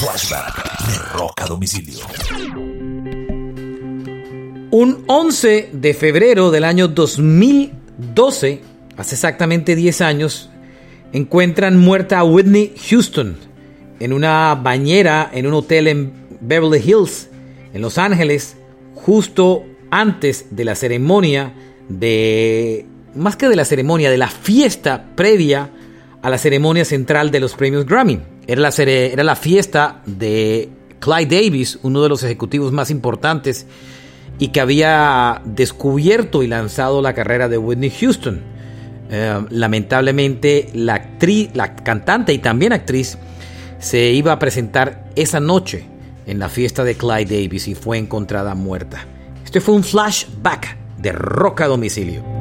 Flashback de Roca Domicilio. Un 11 de febrero del año 2012, hace exactamente 10 años, encuentran muerta a Whitney Houston en una bañera en un hotel en Beverly Hills, en Los Ángeles, justo antes de la ceremonia de, más que de la ceremonia, de la fiesta previa a la ceremonia central de los premios Grammy. Era la, fiesta de Clyde Davis, uno de los ejecutivos más importantes y que había descubierto y lanzado la carrera de Whitney Houston. Eh, lamentablemente la actriz, la cantante y también actriz se iba a presentar esa noche en la fiesta de Clyde Davis y fue encontrada muerta. Este fue un flashback de Roca Domicilio.